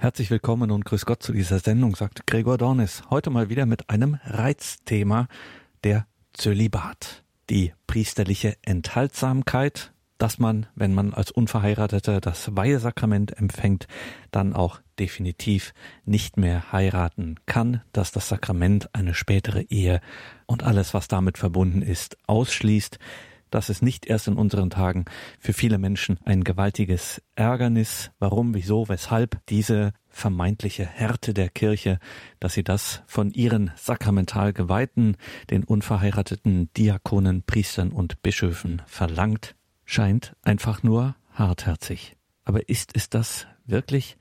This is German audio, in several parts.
Herzlich willkommen und grüß Gott zu dieser Sendung, sagt Gregor Dornis. Heute mal wieder mit einem Reizthema, der Zölibat. Die priesterliche Enthaltsamkeit, dass man, wenn man als Unverheirateter das Weihesakrament empfängt, dann auch definitiv nicht mehr heiraten kann, dass das Sakrament eine spätere Ehe und alles, was damit verbunden ist, ausschließt. Das ist nicht erst in unseren Tagen für viele Menschen ein gewaltiges Ärgernis. Warum, wieso, weshalb diese vermeintliche Härte der Kirche, dass sie das von ihren sakramental Geweihten, den unverheirateten Diakonen, Priestern und Bischöfen verlangt, scheint einfach nur hartherzig. Aber ist es das wirklich?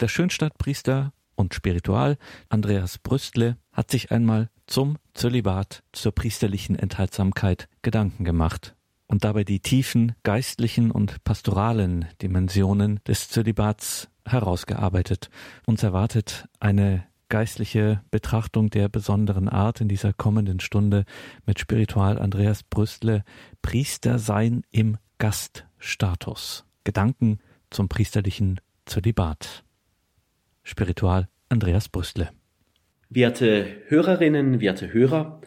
Der Schönstadtpriester und Spiritual Andreas Brüstle hat sich einmal zum Zölibat, zur priesterlichen Enthaltsamkeit Gedanken gemacht und dabei die tiefen geistlichen und pastoralen Dimensionen des Zölibats herausgearbeitet. Uns erwartet eine geistliche Betrachtung der besonderen Art in dieser kommenden Stunde mit Spiritual Andreas Brüstle Priester sein im Gaststatus. Gedanken zum priesterlichen Zölibat. Spiritual Andreas Brüstle. Werte Hörerinnen, werte Hörer,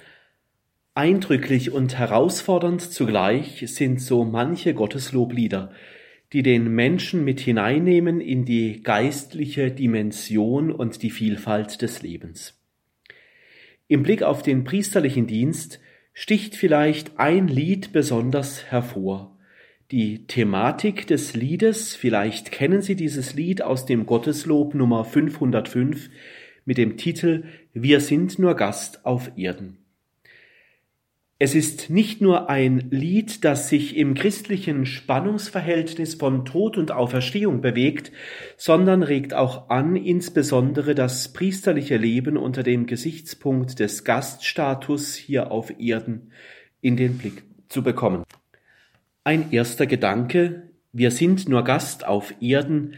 eindrücklich und herausfordernd zugleich sind so manche Gottesloblieder, die den Menschen mit hineinnehmen in die geistliche Dimension und die Vielfalt des Lebens. Im Blick auf den priesterlichen Dienst sticht vielleicht ein Lied besonders hervor, die Thematik des Liedes, vielleicht kennen Sie dieses Lied aus dem Gotteslob Nummer 505 mit dem Titel Wir sind nur Gast auf Erden. Es ist nicht nur ein Lied, das sich im christlichen Spannungsverhältnis von Tod und Auferstehung bewegt, sondern regt auch an, insbesondere das priesterliche Leben unter dem Gesichtspunkt des Gaststatus hier auf Erden in den Blick zu bekommen. Ein erster Gedanke, wir sind nur Gast auf Erden,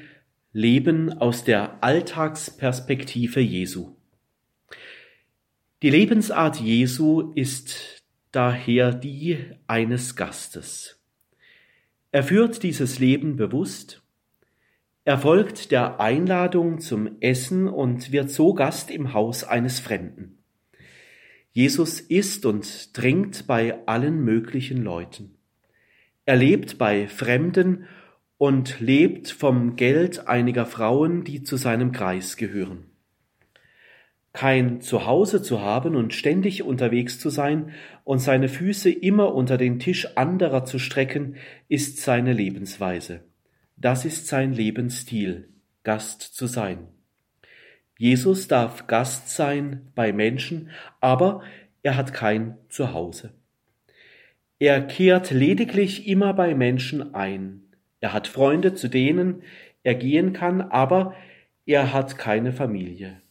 Leben aus der Alltagsperspektive Jesu. Die Lebensart Jesu ist daher die eines Gastes. Er führt dieses Leben bewusst, er folgt der Einladung zum Essen und wird so Gast im Haus eines Fremden. Jesus isst und trinkt bei allen möglichen Leuten. Er lebt bei Fremden und lebt vom Geld einiger Frauen, die zu seinem Kreis gehören. Kein Zuhause zu haben und ständig unterwegs zu sein und seine Füße immer unter den Tisch anderer zu strecken, ist seine Lebensweise. Das ist sein Lebensstil, Gast zu sein. Jesus darf Gast sein bei Menschen, aber er hat kein Zuhause. Er kehrt lediglich immer bei Menschen ein. Er hat Freunde, zu denen er gehen kann, aber er hat keine Familie.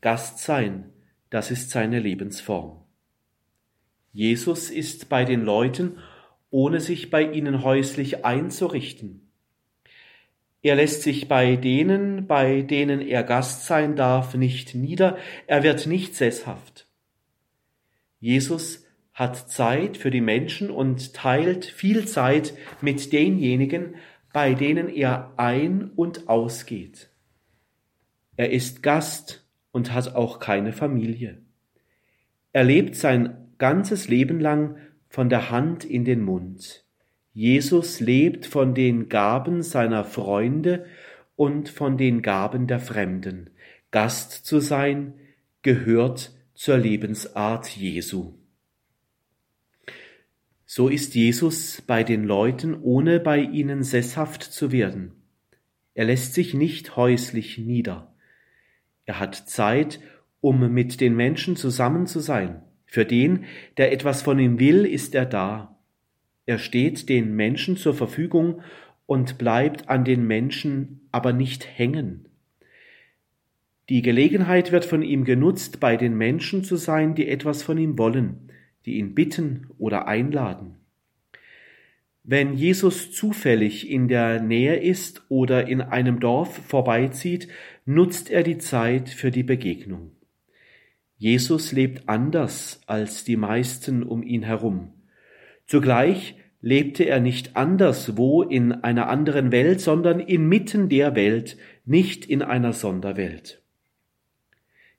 Gast sein, das ist seine Lebensform. Jesus ist bei den Leuten, ohne sich bei ihnen häuslich einzurichten. Er lässt sich bei denen, bei denen er Gast sein darf, nicht nieder, er wird nicht sesshaft. Jesus hat Zeit für die Menschen und teilt viel Zeit mit denjenigen, bei denen er ein- und ausgeht. Er ist Gast und hat auch keine Familie. Er lebt sein ganzes Leben lang von der Hand in den Mund. Jesus lebt von den Gaben seiner Freunde und von den Gaben der Fremden. Gast zu sein gehört zur Lebensart Jesu. So ist Jesus bei den Leuten, ohne bei ihnen sesshaft zu werden. Er lässt sich nicht häuslich nieder. Er hat Zeit, um mit den Menschen zusammen zu sein. Für den, der etwas von ihm will, ist er da. Er steht den Menschen zur Verfügung und bleibt an den Menschen aber nicht hängen. Die Gelegenheit wird von ihm genutzt, bei den Menschen zu sein, die etwas von ihm wollen, die ihn bitten oder einladen. Wenn Jesus zufällig in der Nähe ist oder in einem Dorf vorbeizieht, nutzt er die Zeit für die Begegnung. Jesus lebt anders als die meisten um ihn herum. Zugleich lebte er nicht anderswo in einer anderen Welt, sondern inmitten der Welt, nicht in einer Sonderwelt.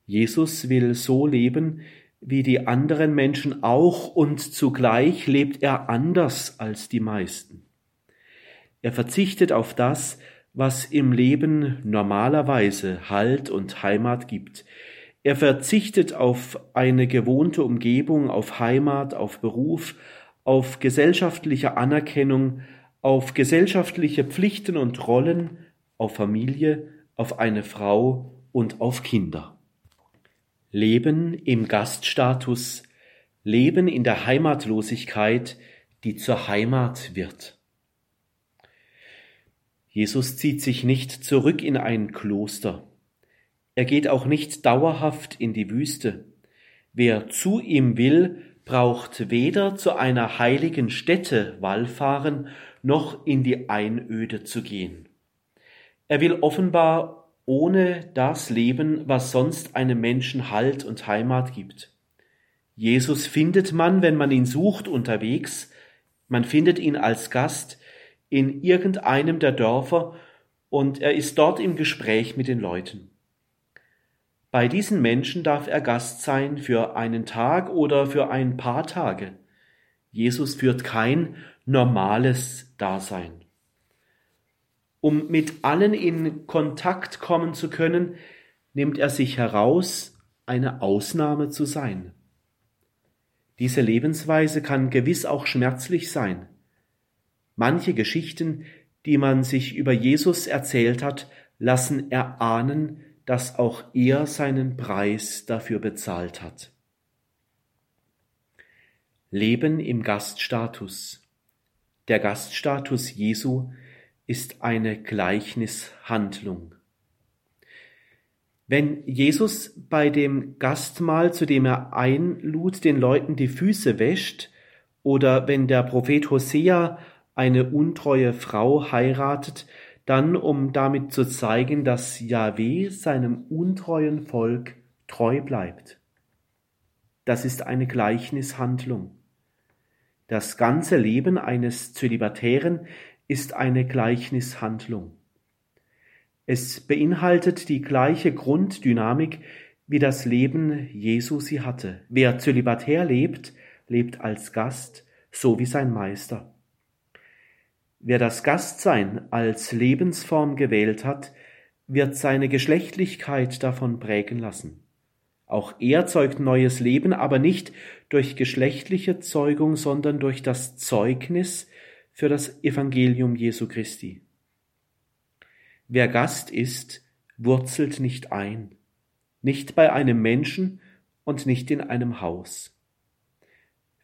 Jesus will so leben, wie die anderen Menschen auch, und zugleich lebt er anders als die meisten. Er verzichtet auf das, was im Leben normalerweise Halt und Heimat gibt. Er verzichtet auf eine gewohnte Umgebung, auf Heimat, auf Beruf, auf gesellschaftliche Anerkennung, auf gesellschaftliche Pflichten und Rollen, auf Familie, auf eine Frau und auf Kinder. Leben im Gaststatus, Leben in der Heimatlosigkeit, die zur Heimat wird. Jesus zieht sich nicht zurück in ein Kloster. Er geht auch nicht dauerhaft in die Wüste. Wer zu ihm will, braucht weder zu einer heiligen Stätte wallfahren, noch in die Einöde zu gehen. Er will offenbar ohne das leben, was sonst einem Menschen Halt und Heimat gibt. Jesus findet man, wenn man ihn sucht, unterwegs, man findet ihn als Gast in irgendeinem der Dörfer und er ist dort im Gespräch mit den Leuten. Bei diesen Menschen darf er Gast sein für einen Tag oder für ein paar Tage. Jesus führt kein normales Dasein. Um mit allen in Kontakt kommen zu können, nimmt er sich heraus, eine Ausnahme zu sein. Diese Lebensweise kann gewiss auch schmerzlich sein. Manche Geschichten, die man sich über Jesus erzählt hat, lassen erahnen, dass auch er seinen Preis dafür bezahlt hat. Leben im Gaststatus. Der Gaststatus Jesu ist eine Gleichnishandlung. Wenn Jesus bei dem Gastmahl, zu dem er einlud, den Leuten die Füße wäscht, oder wenn der Prophet Hosea eine untreue Frau heiratet, dann um damit zu zeigen, dass Yahweh seinem untreuen Volk treu bleibt. Das ist eine Gleichnishandlung. Das ganze Leben eines Zölibatären ist eine Gleichnishandlung. Es beinhaltet die gleiche Grunddynamik, wie das Leben Jesu sie hatte. Wer zölibatär lebt, lebt als Gast, so wie sein Meister. Wer das Gastsein als Lebensform gewählt hat, wird seine Geschlechtlichkeit davon prägen lassen. Auch er zeugt neues Leben, aber nicht durch geschlechtliche Zeugung, sondern durch das Zeugnis für das Evangelium Jesu Christi. Wer Gast ist, wurzelt nicht ein, nicht bei einem Menschen und nicht in einem Haus.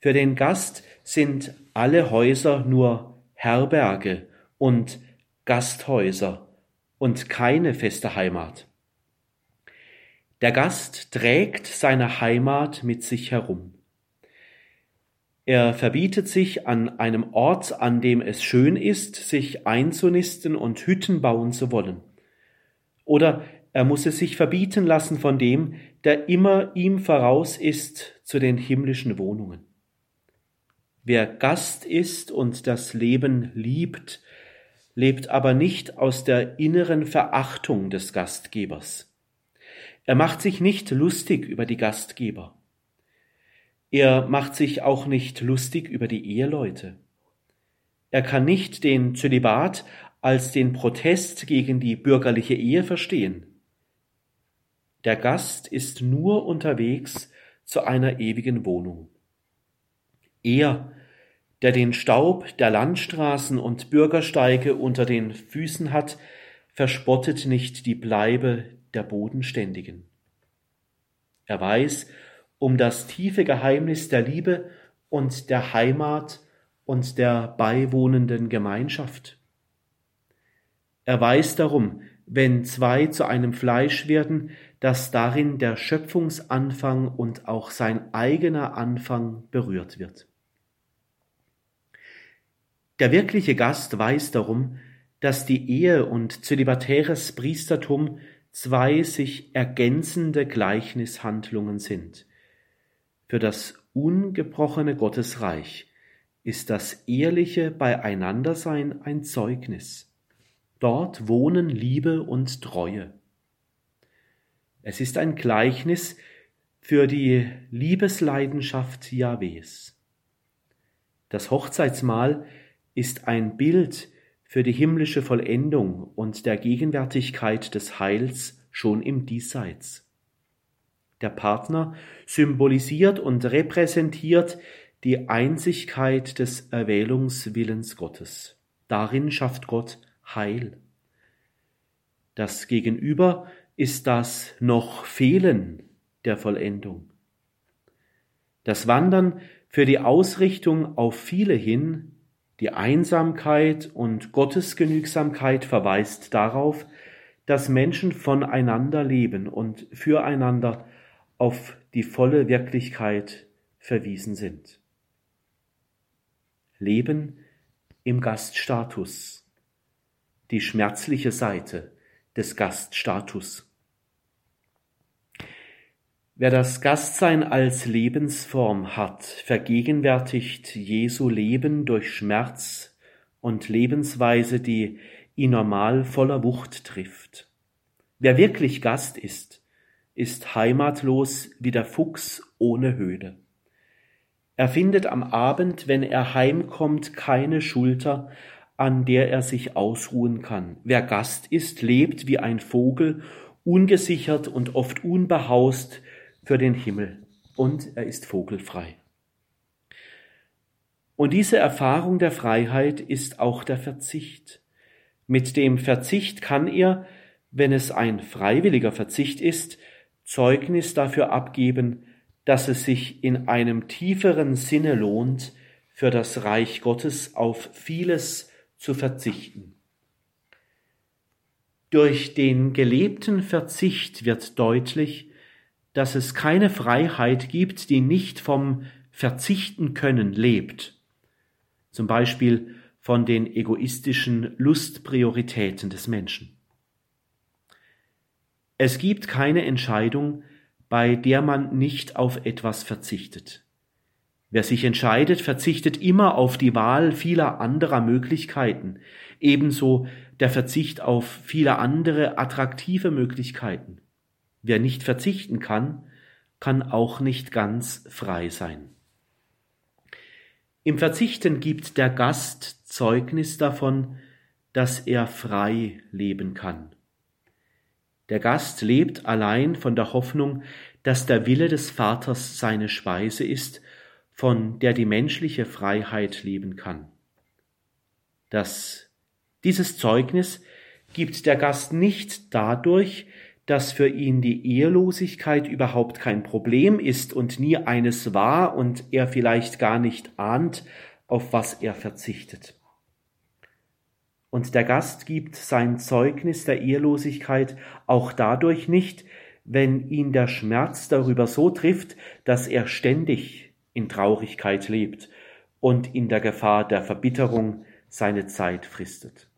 Für den Gast sind alle Häuser nur Herberge und Gasthäuser und keine feste Heimat. Der Gast trägt seine Heimat mit sich herum. Er verbietet sich an einem Ort, an dem es schön ist, sich einzunisten und Hütten bauen zu wollen. Oder er muss es sich verbieten lassen von dem, der immer ihm voraus ist zu den himmlischen Wohnungen. Wer Gast ist und das Leben liebt, lebt aber nicht aus der inneren Verachtung des Gastgebers. Er macht sich nicht lustig über die Gastgeber. Er macht sich auch nicht lustig über die Eheleute. Er kann nicht den Zölibat als den Protest gegen die bürgerliche Ehe verstehen. Der Gast ist nur unterwegs zu einer ewigen Wohnung. Er, der den Staub der Landstraßen und Bürgersteige unter den Füßen hat, verspottet nicht die Bleibe der Bodenständigen. Er weiß um das tiefe Geheimnis der Liebe und der Heimat und der beiwohnenden Gemeinschaft. Er weiß darum, wenn zwei zu einem Fleisch werden, dass darin der Schöpfungsanfang und auch sein eigener Anfang berührt wird. Der wirkliche Gast weiß darum, dass die Ehe und zölibatäres Priestertum zwei sich ergänzende Gleichnishandlungen sind für das ungebrochene Gottesreich, ist das ehrliche Beieinandersein ein Zeugnis. Dort wohnen Liebe und Treue. Es ist ein Gleichnis für die Liebesleidenschaft Jahwes. Das Hochzeitsmahl ist ein Bild für die himmlische Vollendung und der Gegenwärtigkeit des Heils schon im Diesseits. Der Partner symbolisiert und repräsentiert die Einzigkeit des Erwählungswillens Gottes. Darin schafft Gott Heil. Das Gegenüber ist das noch Fehlen der Vollendung. Das Wandern für die Ausrichtung auf viele hin, die Einsamkeit und Gottesgenügsamkeit verweist darauf, dass Menschen voneinander leben und füreinander auf die volle Wirklichkeit verwiesen sind. Leben im Gaststatus. Die schmerzliche Seite des Gaststatus. Wer das Gastsein als Lebensform hat, vergegenwärtigt Jesu Leben durch Schmerz und Lebensweise, die ihn normal voller Wucht trifft. Wer wirklich Gast ist, ist heimatlos wie der Fuchs ohne Höhle. Er findet am Abend, wenn er heimkommt, keine Schulter, an der er sich ausruhen kann. Wer Gast ist, lebt wie ein Vogel, ungesichert und oft unbehaust für den Himmel, und er ist vogelfrei. Und diese Erfahrung der Freiheit ist auch der Verzicht. Mit dem Verzicht kann er, wenn es ein freiwilliger Verzicht ist, Zeugnis dafür abgeben, dass es sich in einem tieferen Sinne lohnt, für das Reich Gottes auf vieles zu verzichten. Durch den gelebten Verzicht wird deutlich, dass es keine Freiheit gibt, die nicht vom Verzichten können lebt. Zum Beispiel von den egoistischen Lustprioritäten des Menschen. Es gibt keine Entscheidung, bei der man nicht auf etwas verzichtet. Wer sich entscheidet, verzichtet immer auf die Wahl vieler anderer Möglichkeiten, ebenso der Verzicht auf viele andere attraktive Möglichkeiten. Wer nicht verzichten kann, kann auch nicht ganz frei sein. Im Verzichten gibt der Gast Zeugnis davon, dass er frei leben kann. Der Gast lebt allein von der Hoffnung, dass der Wille des Vaters seine Speise ist, von der die menschliche Freiheit leben kann. Das, dieses Zeugnis gibt der Gast nicht dadurch, dass für ihn die Ehelosigkeit überhaupt kein Problem ist und nie eines war und er vielleicht gar nicht ahnt, auf was er verzichtet. Und der Gast gibt sein Zeugnis der Ehelosigkeit auch dadurch nicht, wenn ihn der Schmerz darüber so trifft, dass er ständig in Traurigkeit lebt und in der Gefahr der Verbitterung seine Zeit fristet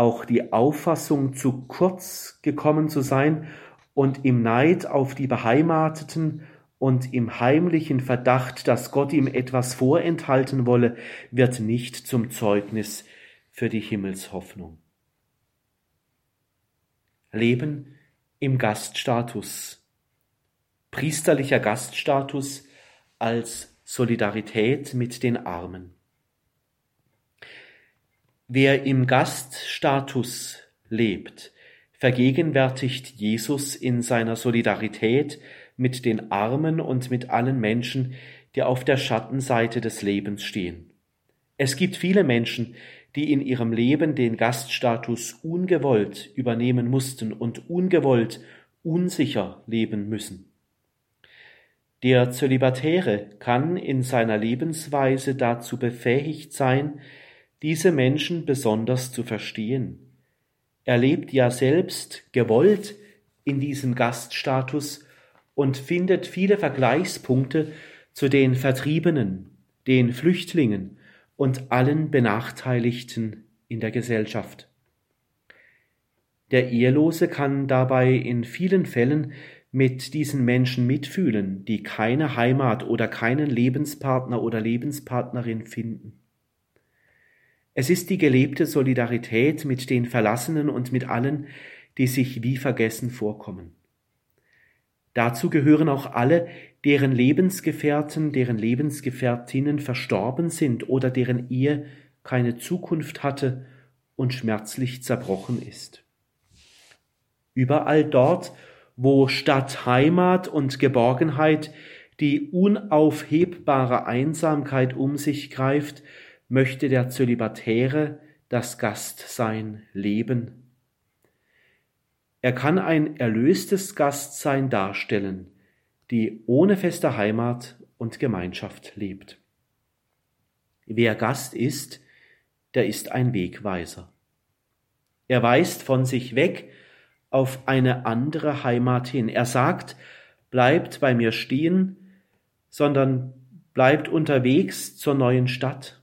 auch die Auffassung, zu kurz gekommen zu sein und im Neid auf die Beheimateten und im heimlichen Verdacht, dass Gott ihm etwas vorenthalten wolle, wird nicht zum Zeugnis für die Himmelshoffnung. Leben im Gaststatus. Priesterlicher Gaststatus als Solidarität mit den Armen. Wer im Gaststatus lebt, vergegenwärtigt Jesus in seiner Solidarität mit den Armen und mit allen Menschen, die auf der Schattenseite des Lebens stehen. Es gibt viele Menschen, die in ihrem Leben den Gaststatus ungewollt übernehmen mussten und ungewollt unsicher leben müssen. Der Zölibatäre kann in seiner Lebensweise dazu befähigt sein, diese Menschen besonders zu verstehen. Er lebt ja selbst gewollt in diesem Gaststatus und findet viele Vergleichspunkte zu den Vertriebenen, den Flüchtlingen und allen Benachteiligten in der Gesellschaft. Der Ehelose kann dabei in vielen Fällen mit diesen Menschen mitfühlen, die keine Heimat oder keinen Lebenspartner oder Lebenspartnerin finden. Es ist die gelebte Solidarität mit den Verlassenen und mit allen, die sich wie vergessen vorkommen. Dazu gehören auch alle, deren Lebensgefährten, deren Lebensgefährtinnen verstorben sind oder deren Ehe keine Zukunft hatte und schmerzlich zerbrochen ist. Überall dort, wo statt Heimat und Geborgenheit die unaufhebbare Einsamkeit um sich greift, möchte der Zölibatäre das Gastsein leben. Er kann ein erlöstes Gastsein darstellen, die ohne feste Heimat und Gemeinschaft lebt. Wer Gast ist, der ist ein Wegweiser. Er weist von sich weg auf eine andere Heimat hin. Er sagt, bleibt bei mir stehen, sondern bleibt unterwegs zur neuen Stadt.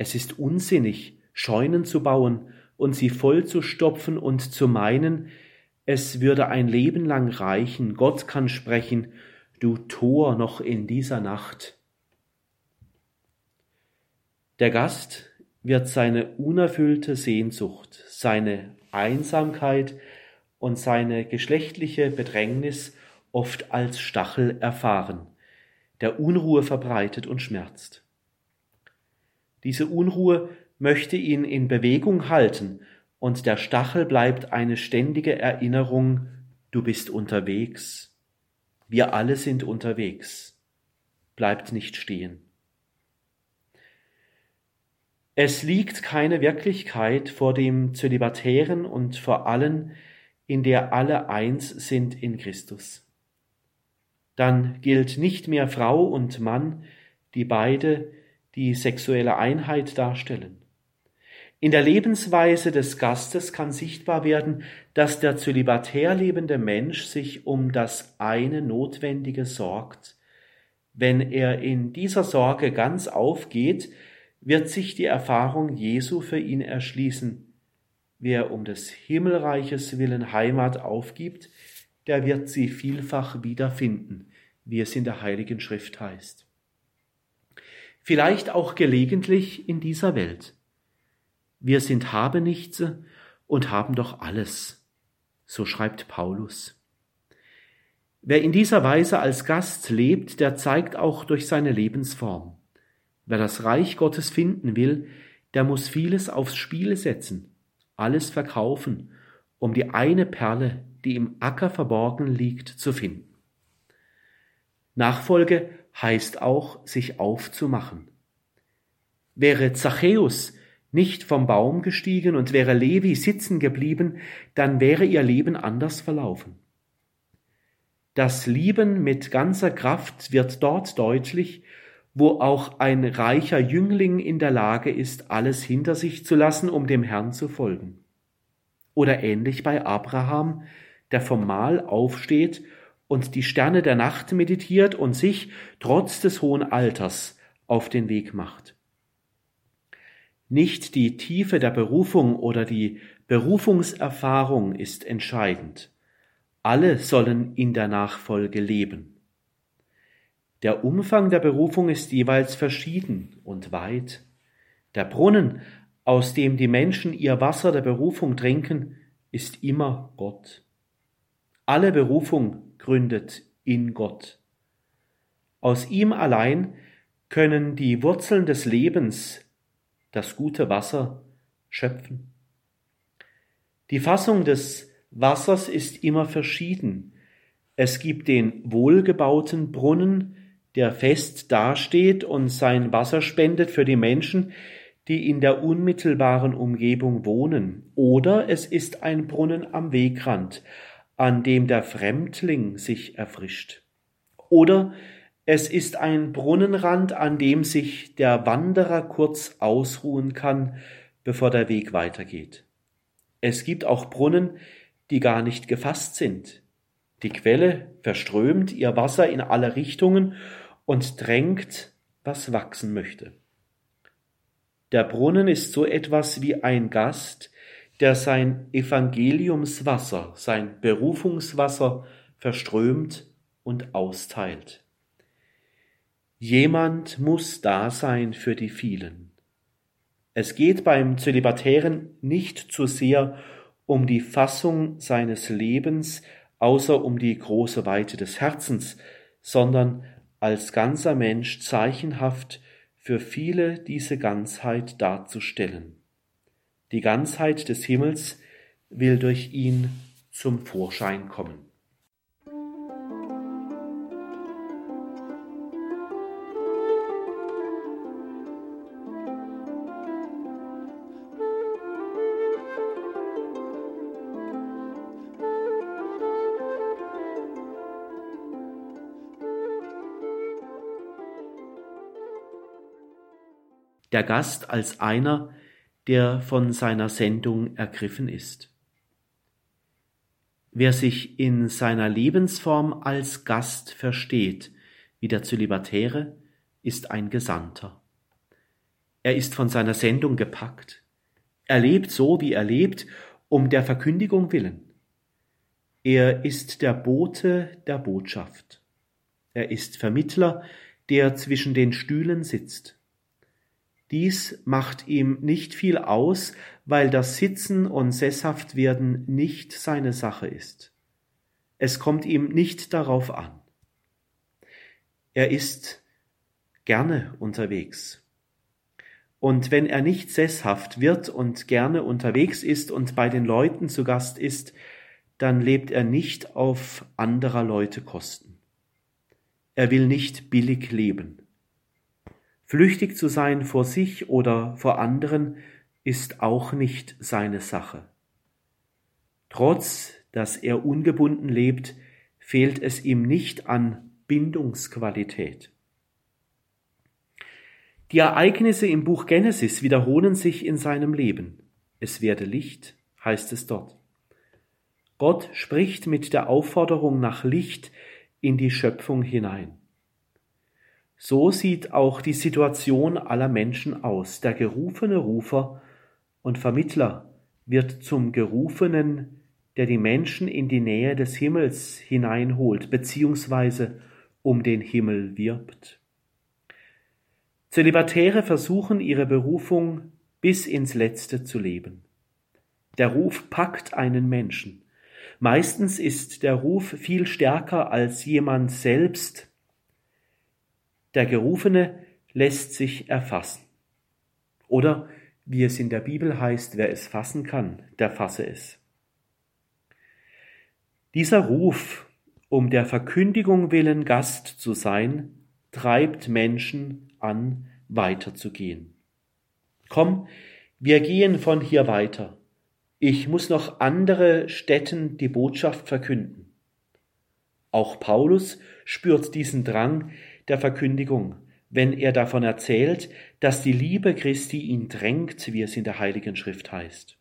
Es ist unsinnig, Scheunen zu bauen und sie voll zu stopfen und zu meinen, es würde ein Leben lang reichen, Gott kann sprechen, du Tor noch in dieser Nacht. Der Gast wird seine unerfüllte Sehnsucht, seine Einsamkeit und seine geschlechtliche Bedrängnis oft als Stachel erfahren, der Unruhe verbreitet und schmerzt. Diese Unruhe möchte ihn in Bewegung halten, und der Stachel bleibt eine ständige Erinnerung, du bist unterwegs, wir alle sind unterwegs, bleibt nicht stehen. Es liegt keine Wirklichkeit vor dem Zölibatären und vor allen, in der alle eins sind in Christus. Dann gilt nicht mehr Frau und Mann, die beide die sexuelle Einheit darstellen. In der Lebensweise des Gastes kann sichtbar werden, dass der zölibatär lebende Mensch sich um das eine Notwendige sorgt. Wenn er in dieser Sorge ganz aufgeht, wird sich die Erfahrung Jesu für ihn erschließen. Wer um des Himmelreiches willen Heimat aufgibt, der wird sie vielfach wiederfinden, wie es in der Heiligen Schrift heißt. Vielleicht auch gelegentlich in dieser Welt. Wir sind Habenichtse und haben doch alles, so schreibt Paulus. Wer in dieser Weise als Gast lebt, der zeigt auch durch seine Lebensform. Wer das Reich Gottes finden will, der muss vieles aufs Spiel setzen, alles verkaufen, um die eine Perle, die im Acker verborgen liegt, zu finden. Nachfolge heißt auch, sich aufzumachen. Wäre Zachäus nicht vom Baum gestiegen und wäre Levi sitzen geblieben, dann wäre ihr Leben anders verlaufen. Das Lieben mit ganzer Kraft wird dort deutlich, wo auch ein reicher Jüngling in der Lage ist, alles hinter sich zu lassen, um dem Herrn zu folgen. Oder ähnlich bei Abraham, der vom Mahl aufsteht und die Sterne der Nacht meditiert und sich, trotz des hohen Alters, auf den Weg macht. Nicht die Tiefe der Berufung oder die Berufungserfahrung ist entscheidend. Alle sollen in der Nachfolge leben. Der Umfang der Berufung ist jeweils verschieden und weit. Der Brunnen, aus dem die Menschen ihr Wasser der Berufung trinken, ist immer Gott. Alle Berufung gründet in Gott. Aus ihm allein können die Wurzeln des Lebens das gute Wasser schöpfen. Die Fassung des Wassers ist immer verschieden. Es gibt den wohlgebauten Brunnen, der fest dasteht und sein Wasser spendet für die Menschen, die in der unmittelbaren Umgebung wohnen, oder es ist ein Brunnen am Wegrand, an dem der Fremdling sich erfrischt. Oder es ist ein Brunnenrand, an dem sich der Wanderer kurz ausruhen kann, bevor der Weg weitergeht. Es gibt auch Brunnen, die gar nicht gefasst sind. Die Quelle verströmt ihr Wasser in alle Richtungen und drängt, was wachsen möchte. Der Brunnen ist so etwas wie ein Gast, der sein Evangeliumswasser, sein Berufungswasser verströmt und austeilt. Jemand muss da sein für die vielen. Es geht beim Zölibatären nicht zu sehr um die Fassung seines Lebens, außer um die große Weite des Herzens, sondern als ganzer Mensch zeichenhaft für viele diese Ganzheit darzustellen. Die Ganzheit des Himmels will durch ihn zum Vorschein kommen. der Gast als einer, der von seiner Sendung ergriffen ist. Wer sich in seiner Lebensform als Gast versteht, wie der Zölibatäre, ist ein Gesandter. Er ist von seiner Sendung gepackt. Er lebt so, wie er lebt, um der Verkündigung willen. Er ist der Bote der Botschaft. Er ist Vermittler, der zwischen den Stühlen sitzt. Dies macht ihm nicht viel aus, weil das Sitzen und Sesshaftwerden nicht seine Sache ist. Es kommt ihm nicht darauf an. Er ist gerne unterwegs. Und wenn er nicht sesshaft wird und gerne unterwegs ist und bei den Leuten zu Gast ist, dann lebt er nicht auf anderer Leute Kosten. Er will nicht billig leben. Flüchtig zu sein vor sich oder vor anderen ist auch nicht seine Sache. Trotz dass er ungebunden lebt, fehlt es ihm nicht an Bindungsqualität. Die Ereignisse im Buch Genesis wiederholen sich in seinem Leben. Es werde Licht, heißt es dort. Gott spricht mit der Aufforderung nach Licht in die Schöpfung hinein. So sieht auch die Situation aller Menschen aus. Der gerufene Rufer und Vermittler wird zum Gerufenen, der die Menschen in die Nähe des Himmels hineinholt, beziehungsweise um den Himmel wirbt. Zölibatäre versuchen ihre Berufung bis ins Letzte zu leben. Der Ruf packt einen Menschen. Meistens ist der Ruf viel stärker als jemand selbst der Gerufene lässt sich erfassen. Oder wie es in der Bibel heißt, wer es fassen kann, der fasse es. Dieser Ruf, um der Verkündigung willen Gast zu sein, treibt Menschen an, weiterzugehen. Komm, wir gehen von hier weiter. Ich muss noch andere Städten die Botschaft verkünden. Auch Paulus spürt diesen Drang, der Verkündigung, wenn er davon erzählt, dass die Liebe Christi ihn drängt, wie es in der Heiligen Schrift heißt.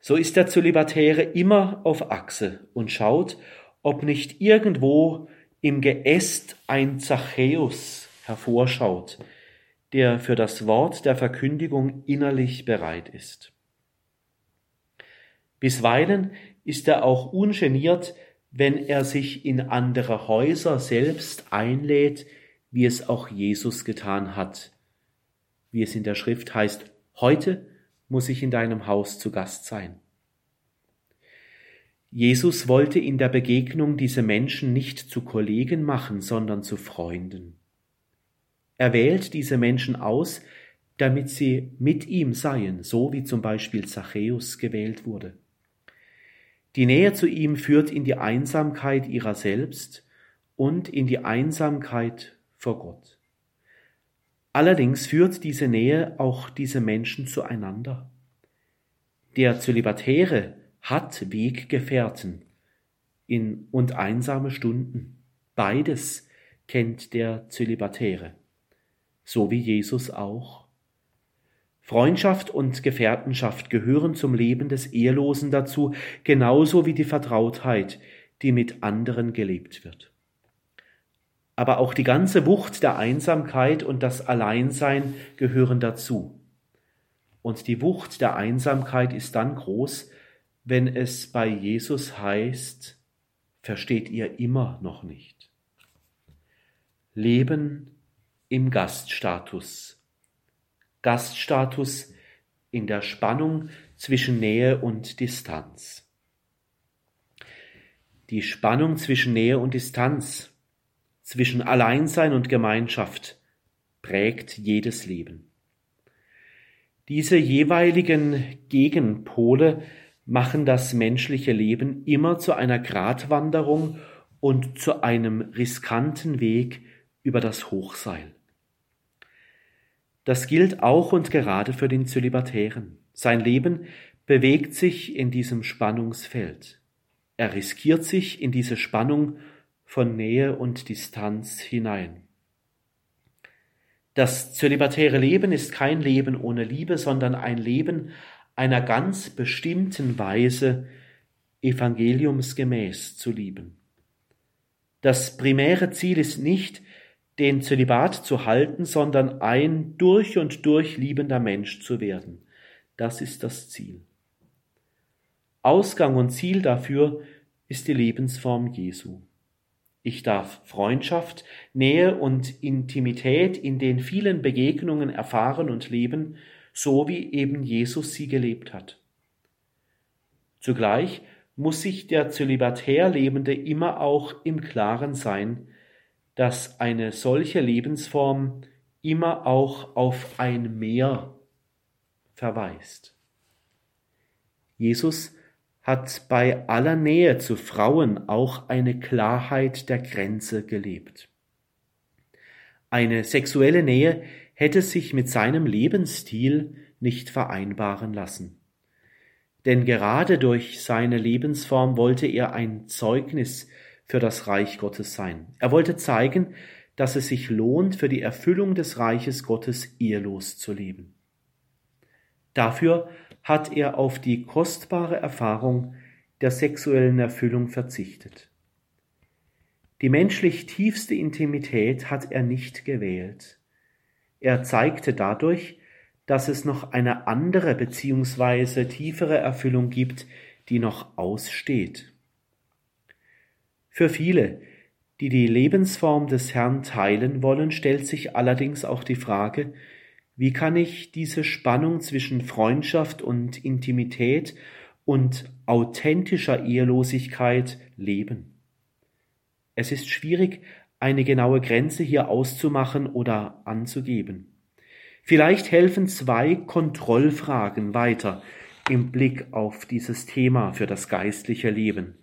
So ist der Zölibatäre immer auf Achse und schaut, ob nicht irgendwo im Geäst ein Zachäus hervorschaut, der für das Wort der Verkündigung innerlich bereit ist. Bisweilen ist er auch ungeniert wenn er sich in andere Häuser selbst einlädt, wie es auch Jesus getan hat. Wie es in der Schrift heißt, heute muss ich in deinem Haus zu Gast sein. Jesus wollte in der Begegnung diese Menschen nicht zu Kollegen machen, sondern zu Freunden. Er wählt diese Menschen aus, damit sie mit ihm seien, so wie zum Beispiel Zachäus gewählt wurde. Die Nähe zu ihm führt in die Einsamkeit ihrer selbst und in die Einsamkeit vor Gott. Allerdings führt diese Nähe auch diese Menschen zueinander. Der Zölibatäre hat Weggefährten in und einsame Stunden. Beides kennt der Zölibatäre, so wie Jesus auch. Freundschaft und Gefährtenschaft gehören zum Leben des Ehelosen dazu, genauso wie die Vertrautheit, die mit anderen gelebt wird. Aber auch die ganze Wucht der Einsamkeit und das Alleinsein gehören dazu. Und die Wucht der Einsamkeit ist dann groß, wenn es bei Jesus heißt, versteht ihr immer noch nicht. Leben im Gaststatus. Gaststatus in der Spannung zwischen Nähe und Distanz. Die Spannung zwischen Nähe und Distanz, zwischen Alleinsein und Gemeinschaft prägt jedes Leben. Diese jeweiligen Gegenpole machen das menschliche Leben immer zu einer Gratwanderung und zu einem riskanten Weg über das Hochseil. Das gilt auch und gerade für den Zölibatären. Sein Leben bewegt sich in diesem Spannungsfeld. Er riskiert sich in diese Spannung von Nähe und Distanz hinein. Das zölibatäre Leben ist kein Leben ohne Liebe, sondern ein Leben einer ganz bestimmten Weise evangeliumsgemäß zu lieben. Das primäre Ziel ist nicht, den Zölibat zu halten, sondern ein durch und durch liebender Mensch zu werden. Das ist das Ziel. Ausgang und Ziel dafür ist die Lebensform Jesu. Ich darf Freundschaft, Nähe und Intimität in den vielen Begegnungen erfahren und leben, so wie eben Jesus sie gelebt hat. Zugleich muss sich der zölibatär Lebende immer auch im Klaren sein, dass eine solche Lebensform immer auch auf ein Mehr verweist. Jesus hat bei aller Nähe zu Frauen auch eine Klarheit der Grenze gelebt. Eine sexuelle Nähe hätte sich mit seinem Lebensstil nicht vereinbaren lassen. Denn gerade durch seine Lebensform wollte er ein Zeugnis für das Reich Gottes sein. Er wollte zeigen, dass es sich lohnt, für die Erfüllung des Reiches Gottes ehelos zu leben. Dafür hat er auf die kostbare Erfahrung der sexuellen Erfüllung verzichtet. Die menschlich tiefste Intimität hat er nicht gewählt. Er zeigte dadurch, dass es noch eine andere beziehungsweise tiefere Erfüllung gibt, die noch aussteht. Für viele, die die Lebensform des Herrn teilen wollen, stellt sich allerdings auch die Frage, wie kann ich diese Spannung zwischen Freundschaft und Intimität und authentischer Ehelosigkeit leben? Es ist schwierig, eine genaue Grenze hier auszumachen oder anzugeben. Vielleicht helfen zwei Kontrollfragen weiter im Blick auf dieses Thema für das geistliche Leben.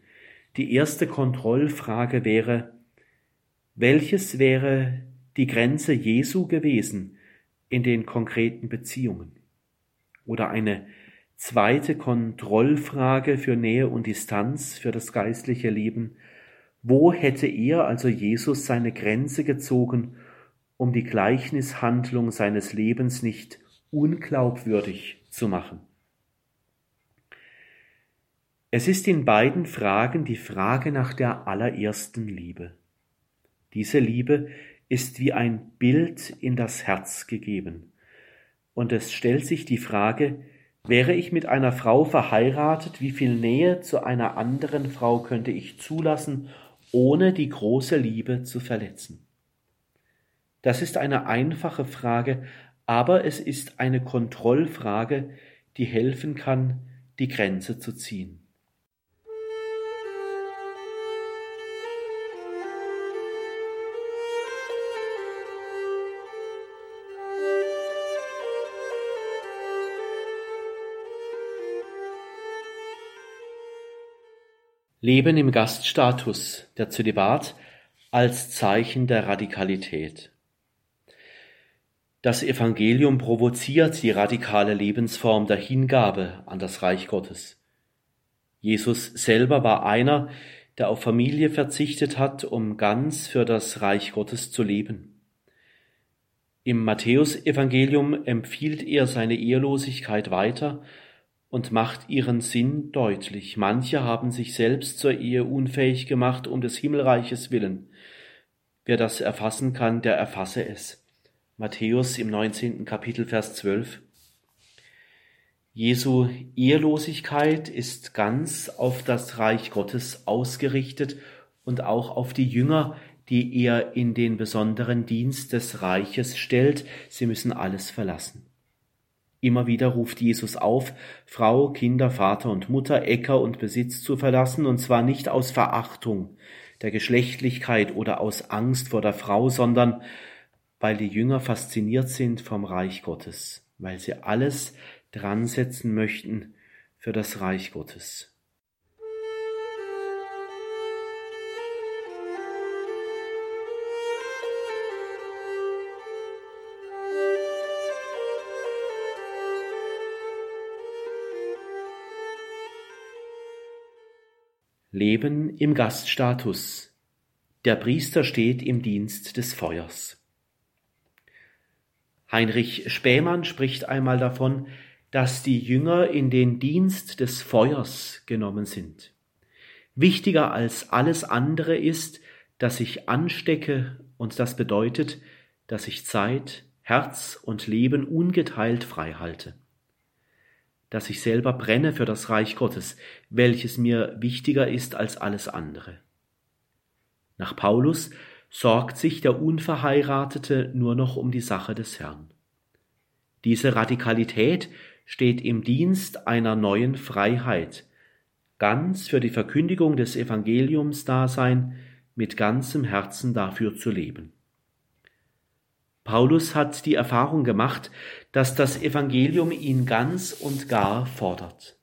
Die erste Kontrollfrage wäre, welches wäre die Grenze Jesu gewesen, in den konkreten Beziehungen. Oder eine zweite Kontrollfrage für Nähe und Distanz für das geistliche Leben. Wo hätte er, also Jesus, seine Grenze gezogen, um die Gleichnishandlung seines Lebens nicht unglaubwürdig zu machen? Es ist in beiden Fragen die Frage nach der allerersten Liebe. Diese Liebe ist wie ein Bild in das Herz gegeben. Und es stellt sich die Frage, wäre ich mit einer Frau verheiratet, wie viel Nähe zu einer anderen Frau könnte ich zulassen, ohne die große Liebe zu verletzen? Das ist eine einfache Frage, aber es ist eine Kontrollfrage, die helfen kann, die Grenze zu ziehen. Leben im Gaststatus, der Zölibat als Zeichen der Radikalität. Das Evangelium provoziert die radikale Lebensform der Hingabe an das Reich Gottes. Jesus selber war einer, der auf Familie verzichtet hat, um ganz für das Reich Gottes zu leben. Im Matthäusevangelium empfiehlt er seine Ehelosigkeit weiter und macht ihren Sinn deutlich. Manche haben sich selbst zur Ehe unfähig gemacht um des Himmelreiches willen. Wer das erfassen kann, der erfasse es. Matthäus im 19. Kapitel Vers 12. Jesu Ehelosigkeit ist ganz auf das Reich Gottes ausgerichtet und auch auf die Jünger, die er in den besonderen Dienst des Reiches stellt. Sie müssen alles verlassen. Immer wieder ruft Jesus auf, Frau, Kinder, Vater und Mutter, Äcker und Besitz zu verlassen, und zwar nicht aus Verachtung der Geschlechtlichkeit oder aus Angst vor der Frau, sondern weil die Jünger fasziniert sind vom Reich Gottes, weil sie alles dran setzen möchten für das Reich Gottes. Leben im Gaststatus. Der Priester steht im Dienst des Feuers. Heinrich Spähmann spricht einmal davon, dass die Jünger in den Dienst des Feuers genommen sind. Wichtiger als alles andere ist, dass ich anstecke, und das bedeutet, dass ich Zeit, Herz und Leben ungeteilt frei halte dass ich selber brenne für das Reich Gottes, welches mir wichtiger ist als alles andere. Nach Paulus sorgt sich der Unverheiratete nur noch um die Sache des Herrn. Diese Radikalität steht im Dienst einer neuen Freiheit, ganz für die Verkündigung des Evangeliums da sein, mit ganzem Herzen dafür zu leben. Paulus hat die Erfahrung gemacht, dass das Evangelium ihn ganz und gar fordert.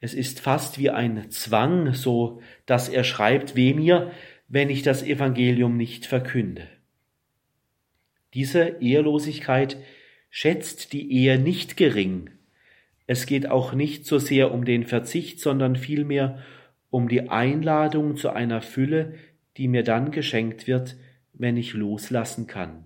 Es ist fast wie ein Zwang, so dass er schreibt, weh mir, wenn ich das Evangelium nicht verkünde. Diese Ehelosigkeit schätzt die Ehe nicht gering. Es geht auch nicht so sehr um den Verzicht, sondern vielmehr um die Einladung zu einer Fülle, die mir dann geschenkt wird, wenn ich loslassen kann.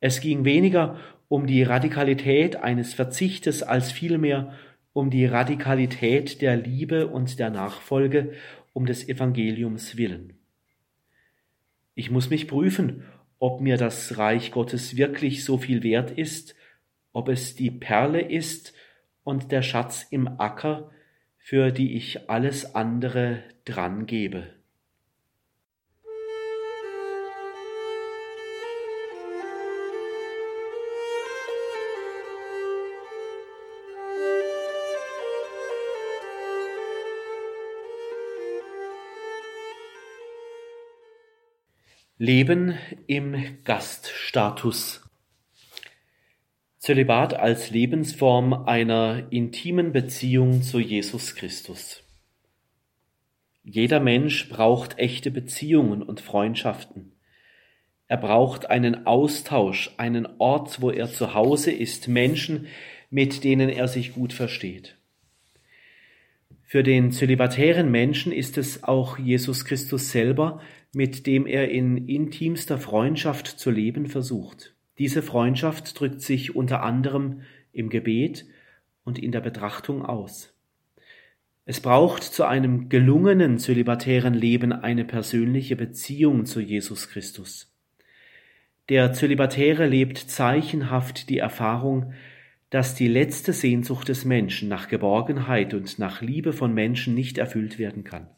Es ging weniger um die Radikalität eines Verzichtes als vielmehr um die Radikalität der Liebe und der Nachfolge um des Evangeliums willen. Ich muss mich prüfen, ob mir das Reich Gottes wirklich so viel wert ist, ob es die Perle ist und der Schatz im Acker, für die ich alles andere dran gebe. Leben im Gaststatus. Zölibat als Lebensform einer intimen Beziehung zu Jesus Christus. Jeder Mensch braucht echte Beziehungen und Freundschaften. Er braucht einen Austausch, einen Ort, wo er zu Hause ist, Menschen, mit denen er sich gut versteht. Für den zölibatären Menschen ist es auch Jesus Christus selber, mit dem er in intimster Freundschaft zu leben versucht. Diese Freundschaft drückt sich unter anderem im Gebet und in der Betrachtung aus. Es braucht zu einem gelungenen zölibatären Leben eine persönliche Beziehung zu Jesus Christus. Der Zölibatäre lebt zeichenhaft die Erfahrung, dass die letzte Sehnsucht des Menschen nach Geborgenheit und nach Liebe von Menschen nicht erfüllt werden kann.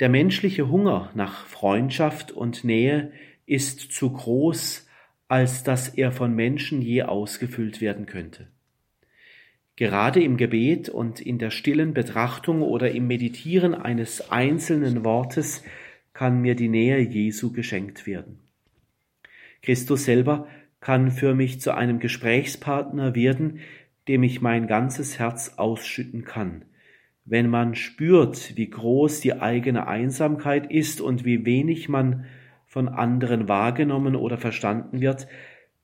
Der menschliche Hunger nach Freundschaft und Nähe ist zu groß, als dass er von Menschen je ausgefüllt werden könnte. Gerade im Gebet und in der stillen Betrachtung oder im Meditieren eines einzelnen Wortes kann mir die Nähe Jesu geschenkt werden. Christus selber kann für mich zu einem Gesprächspartner werden, dem ich mein ganzes Herz ausschütten kann, wenn man spürt, wie groß die eigene Einsamkeit ist und wie wenig man von anderen wahrgenommen oder verstanden wird,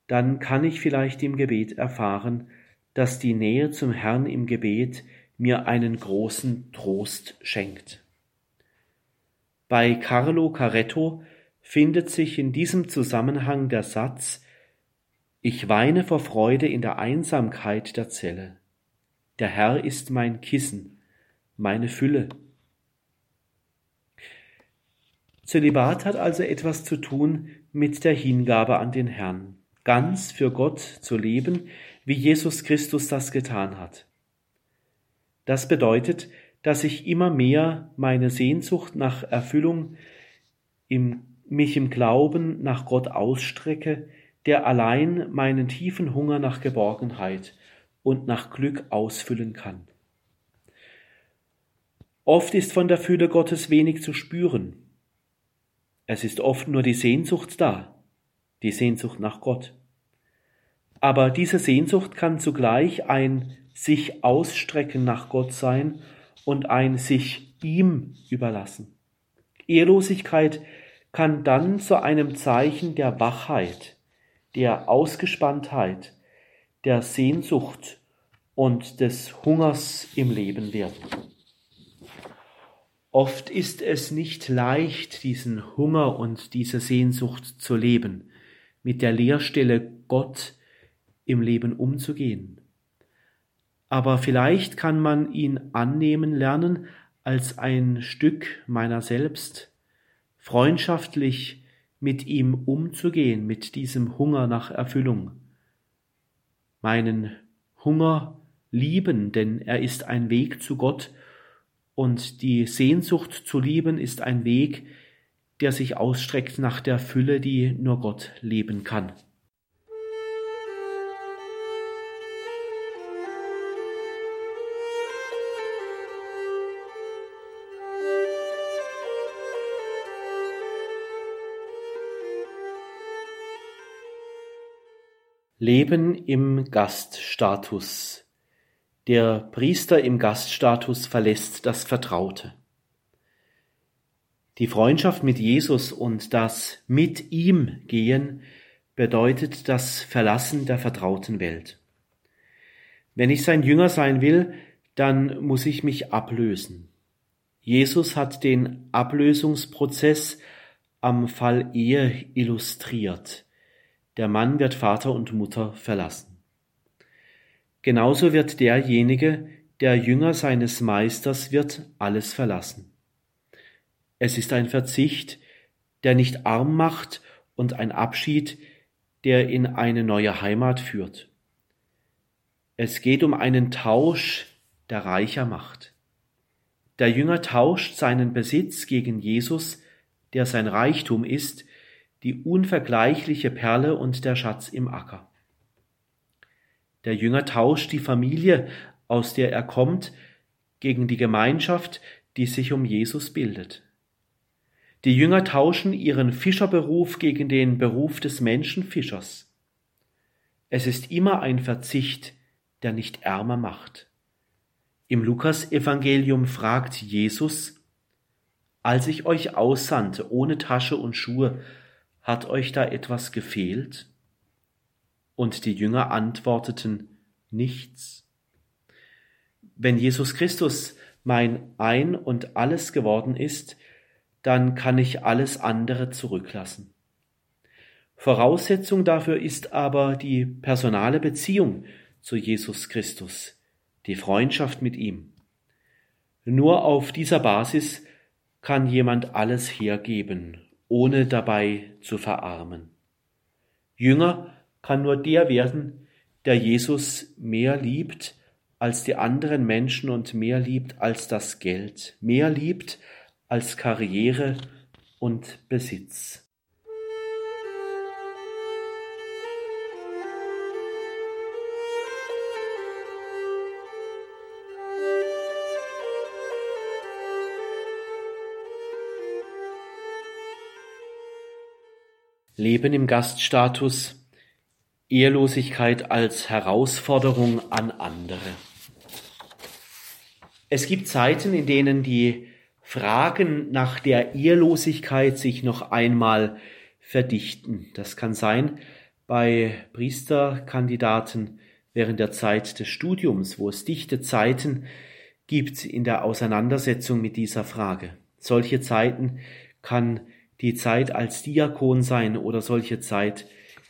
dann kann ich vielleicht im Gebet erfahren, dass die Nähe zum Herrn im Gebet mir einen großen Trost schenkt. Bei Carlo Caretto findet sich in diesem Zusammenhang der Satz Ich weine vor Freude in der Einsamkeit der Zelle. Der Herr ist mein Kissen meine Fülle. Zölibat hat also etwas zu tun mit der Hingabe an den Herrn, ganz für Gott zu leben, wie Jesus Christus das getan hat. Das bedeutet, dass ich immer mehr meine Sehnsucht nach Erfüllung im, mich im Glauben nach Gott ausstrecke, der allein meinen tiefen Hunger nach Geborgenheit und nach Glück ausfüllen kann. Oft ist von der Fülle Gottes wenig zu spüren. Es ist oft nur die Sehnsucht da, die Sehnsucht nach Gott. Aber diese Sehnsucht kann zugleich ein sich ausstrecken nach Gott sein und ein sich ihm überlassen. Ehrlosigkeit kann dann zu einem Zeichen der Wachheit, der Ausgespanntheit, der Sehnsucht und des Hungers im Leben werden. Oft ist es nicht leicht, diesen Hunger und diese Sehnsucht zu leben, mit der Leerstelle Gott im Leben umzugehen. Aber vielleicht kann man ihn annehmen lernen als ein Stück meiner selbst, freundschaftlich mit ihm umzugehen, mit diesem Hunger nach Erfüllung. Meinen Hunger lieben, denn er ist ein Weg zu Gott, und die Sehnsucht zu lieben ist ein Weg, der sich ausstreckt nach der Fülle, die nur Gott leben kann. Leben im Gaststatus der Priester im Gaststatus verlässt das Vertraute. Die Freundschaft mit Jesus und das mit ihm gehen bedeutet das Verlassen der vertrauten Welt. Wenn ich sein Jünger sein will, dann muss ich mich ablösen. Jesus hat den Ablösungsprozess am Fall Ehe illustriert. Der Mann wird Vater und Mutter verlassen. Genauso wird derjenige, der Jünger seines Meisters wird, alles verlassen. Es ist ein Verzicht, der nicht arm macht und ein Abschied, der in eine neue Heimat führt. Es geht um einen Tausch, der reicher macht. Der Jünger tauscht seinen Besitz gegen Jesus, der sein Reichtum ist, die unvergleichliche Perle und der Schatz im Acker. Der Jünger tauscht die Familie, aus der er kommt, gegen die Gemeinschaft, die sich um Jesus bildet. Die Jünger tauschen ihren Fischerberuf gegen den Beruf des Menschenfischers. Es ist immer ein Verzicht, der nicht ärmer macht. Im Lukasevangelium fragt Jesus, als ich euch aussandte ohne Tasche und Schuhe, hat euch da etwas gefehlt? Und die Jünger antworteten nichts. Wenn Jesus Christus mein Ein und alles geworden ist, dann kann ich alles andere zurücklassen. Voraussetzung dafür ist aber die personale Beziehung zu Jesus Christus, die Freundschaft mit ihm. Nur auf dieser Basis kann jemand alles hergeben, ohne dabei zu verarmen. Jünger kann nur der werden, der Jesus mehr liebt als die anderen Menschen und mehr liebt als das Geld, mehr liebt als Karriere und Besitz. Leben im Gaststatus Ehelosigkeit als Herausforderung an andere. Es gibt Zeiten, in denen die Fragen nach der Ehelosigkeit sich noch einmal verdichten. Das kann sein bei Priesterkandidaten während der Zeit des Studiums, wo es dichte Zeiten gibt in der Auseinandersetzung mit dieser Frage. Solche Zeiten kann die Zeit als Diakon sein oder solche Zeit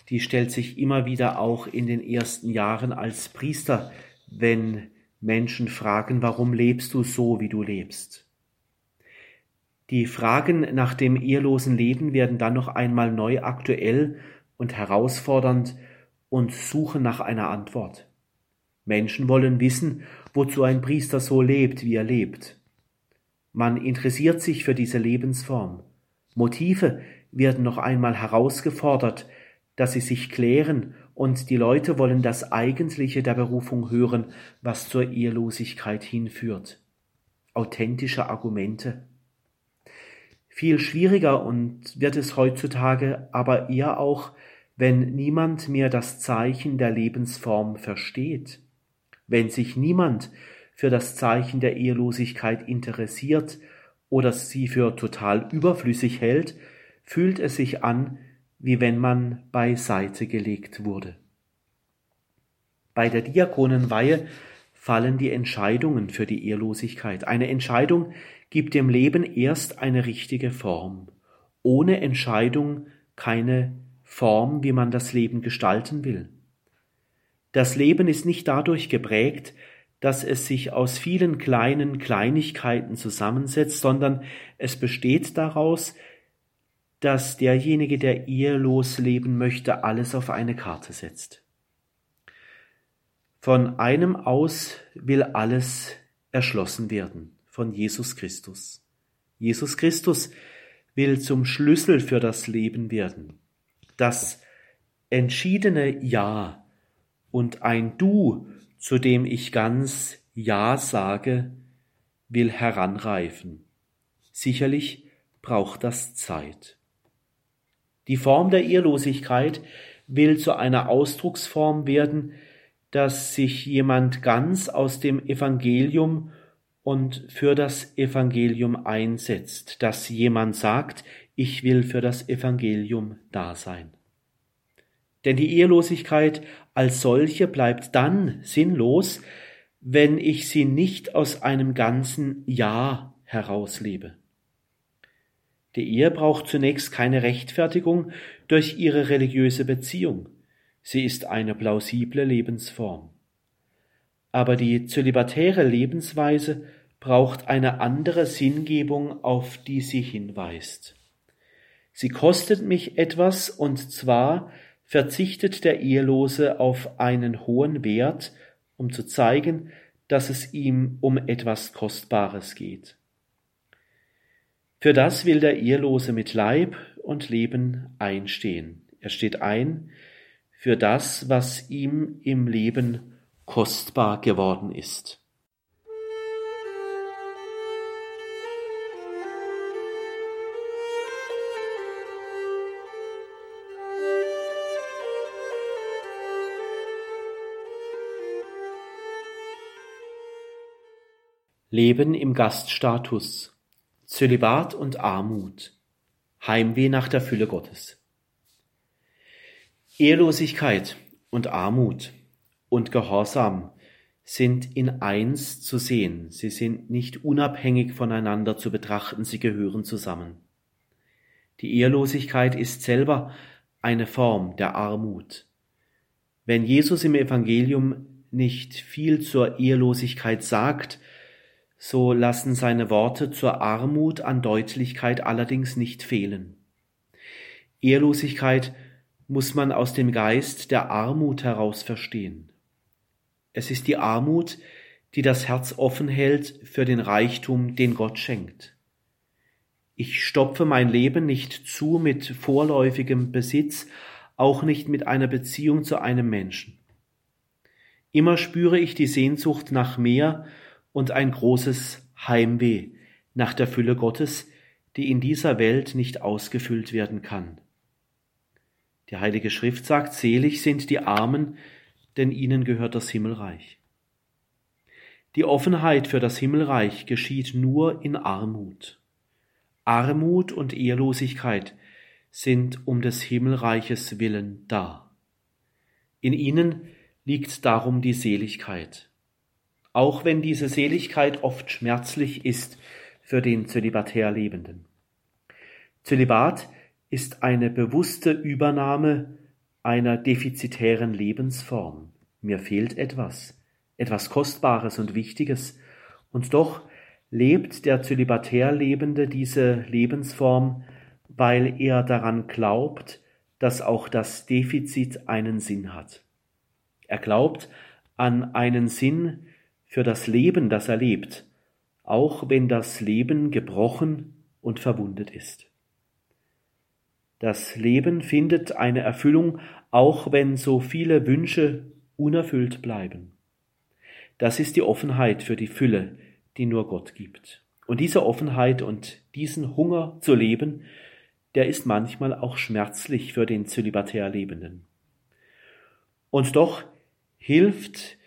die stellt sich immer wieder auch in den ersten Jahren als Priester, wenn Menschen fragen, warum lebst du so, wie du lebst. Die Fragen nach dem ehelosen Leben werden dann noch einmal neu aktuell und herausfordernd und suchen nach einer Antwort. Menschen wollen wissen, wozu ein Priester so lebt, wie er lebt. Man interessiert sich für diese Lebensform. Motive werden noch einmal herausgefordert, dass sie sich klären und die Leute wollen das Eigentliche der Berufung hören, was zur Ehelosigkeit hinführt. Authentische Argumente. Viel schwieriger und wird es heutzutage aber eher auch, wenn niemand mehr das Zeichen der Lebensform versteht, wenn sich niemand für das Zeichen der Ehelosigkeit interessiert oder sie für total überflüssig hält, fühlt es sich an, wie wenn man beiseite gelegt wurde. Bei der Diakonenweihe fallen die Entscheidungen für die Ehelosigkeit. Eine Entscheidung gibt dem Leben erst eine richtige Form. Ohne Entscheidung keine Form, wie man das Leben gestalten will. Das Leben ist nicht dadurch geprägt, dass es sich aus vielen kleinen Kleinigkeiten zusammensetzt, sondern es besteht daraus, dass derjenige, der ehelos leben möchte, alles auf eine Karte setzt. Von einem aus will alles erschlossen werden, von Jesus Christus. Jesus Christus will zum Schlüssel für das Leben werden. Das entschiedene Ja und ein Du zu dem ich ganz Ja sage, will heranreifen. Sicherlich braucht das Zeit. Die Form der Ehrlosigkeit will zu einer Ausdrucksform werden, dass sich jemand ganz aus dem Evangelium und für das Evangelium einsetzt, dass jemand sagt, ich will für das Evangelium da sein. Denn die Ehelosigkeit als solche bleibt dann sinnlos, wenn ich sie nicht aus einem ganzen Ja herauslebe. Die Ehe braucht zunächst keine Rechtfertigung durch ihre religiöse Beziehung. Sie ist eine plausible Lebensform. Aber die zölibatäre Lebensweise braucht eine andere Sinngebung, auf die sie hinweist. Sie kostet mich etwas, und zwar verzichtet der Ehelose auf einen hohen Wert, um zu zeigen, dass es ihm um etwas Kostbares geht. Für das will der Ehelose mit Leib und Leben einstehen. Er steht ein für das, was ihm im Leben kostbar geworden ist. Leben im Gaststatus, Zölibat und Armut, Heimweh nach der Fülle Gottes. Ehelosigkeit und Armut und Gehorsam sind in eins zu sehen, sie sind nicht unabhängig voneinander zu betrachten, sie gehören zusammen. Die Ehelosigkeit ist selber eine Form der Armut. Wenn Jesus im Evangelium nicht viel zur Ehelosigkeit sagt, so lassen seine Worte zur Armut an Deutlichkeit allerdings nicht fehlen. Ehrlosigkeit muss man aus dem Geist der Armut heraus verstehen. Es ist die Armut, die das Herz offen hält für den Reichtum, den Gott schenkt. Ich stopfe mein Leben nicht zu mit vorläufigem Besitz, auch nicht mit einer Beziehung zu einem Menschen. Immer spüre ich die Sehnsucht nach mehr und ein großes Heimweh nach der Fülle Gottes, die in dieser Welt nicht ausgefüllt werden kann. Die Heilige Schrift sagt, selig sind die Armen, denn ihnen gehört das Himmelreich. Die Offenheit für das Himmelreich geschieht nur in Armut. Armut und Ehrlosigkeit sind um des Himmelreiches willen da. In ihnen liegt darum die Seligkeit auch wenn diese Seligkeit oft schmerzlich ist für den zölibatär Lebenden. Zölibat ist eine bewusste Übernahme einer defizitären Lebensform. Mir fehlt etwas, etwas Kostbares und Wichtiges, und doch lebt der zölibatär Lebende diese Lebensform, weil er daran glaubt, dass auch das Defizit einen Sinn hat. Er glaubt an einen Sinn für das Leben, das er lebt, auch wenn das Leben gebrochen und verwundet ist. Das Leben findet eine Erfüllung, auch wenn so viele Wünsche unerfüllt bleiben. Das ist die Offenheit für die Fülle, die nur Gott gibt. Und diese Offenheit und diesen Hunger zu leben, der ist manchmal auch schmerzlich für den zölibatär Lebenden. Und doch hilft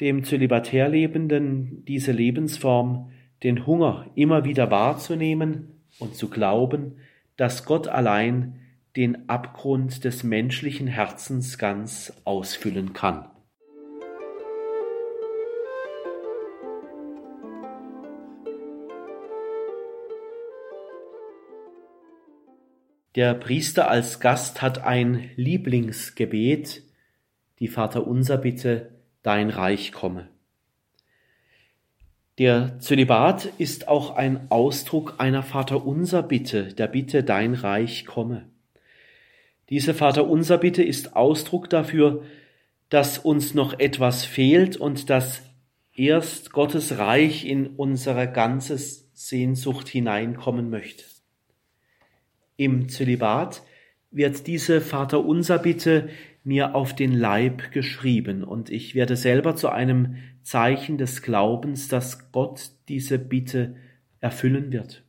dem zölibatär Lebenden diese Lebensform, den Hunger immer wieder wahrzunehmen und zu glauben, dass Gott allein den Abgrund des menschlichen Herzens ganz ausfüllen kann. Der Priester als Gast hat ein Lieblingsgebet, die Vaterunser Bitte, dein Reich komme. Der Zölibat ist auch ein Ausdruck einer Vaterunser Bitte, der Bitte, dein Reich komme. Diese Vaterunser Bitte ist Ausdruck dafür, dass uns noch etwas fehlt und dass erst Gottes Reich in unsere ganze Sehnsucht hineinkommen möchte. Im Zölibat wird diese Vaterunser Bitte mir auf den Leib geschrieben und ich werde selber zu einem Zeichen des Glaubens, dass Gott diese Bitte erfüllen wird.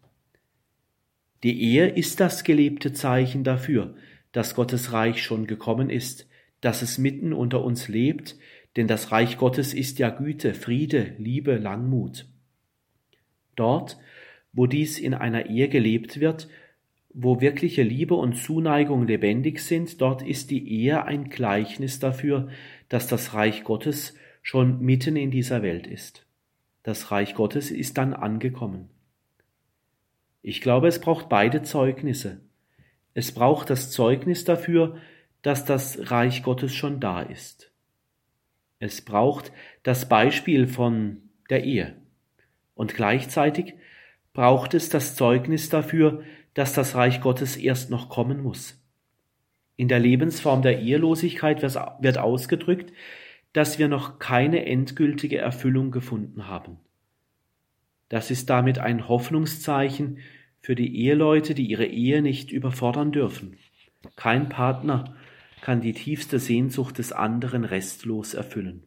Die Ehe ist das gelebte Zeichen dafür, dass Gottes Reich schon gekommen ist, dass es mitten unter uns lebt, denn das Reich Gottes ist ja Güte, Friede, Liebe, Langmut. Dort, wo dies in einer Ehe gelebt wird, wo wirkliche Liebe und Zuneigung lebendig sind, dort ist die Ehe ein Gleichnis dafür, dass das Reich Gottes schon mitten in dieser Welt ist. Das Reich Gottes ist dann angekommen. Ich glaube, es braucht beide Zeugnisse. Es braucht das Zeugnis dafür, dass das Reich Gottes schon da ist. Es braucht das Beispiel von der Ehe. Und gleichzeitig braucht es das Zeugnis dafür, dass das Reich Gottes erst noch kommen muss. In der Lebensform der Ehelosigkeit wird ausgedrückt, dass wir noch keine endgültige Erfüllung gefunden haben. Das ist damit ein Hoffnungszeichen für die Eheleute, die ihre Ehe nicht überfordern dürfen. Kein Partner kann die tiefste Sehnsucht des anderen restlos erfüllen.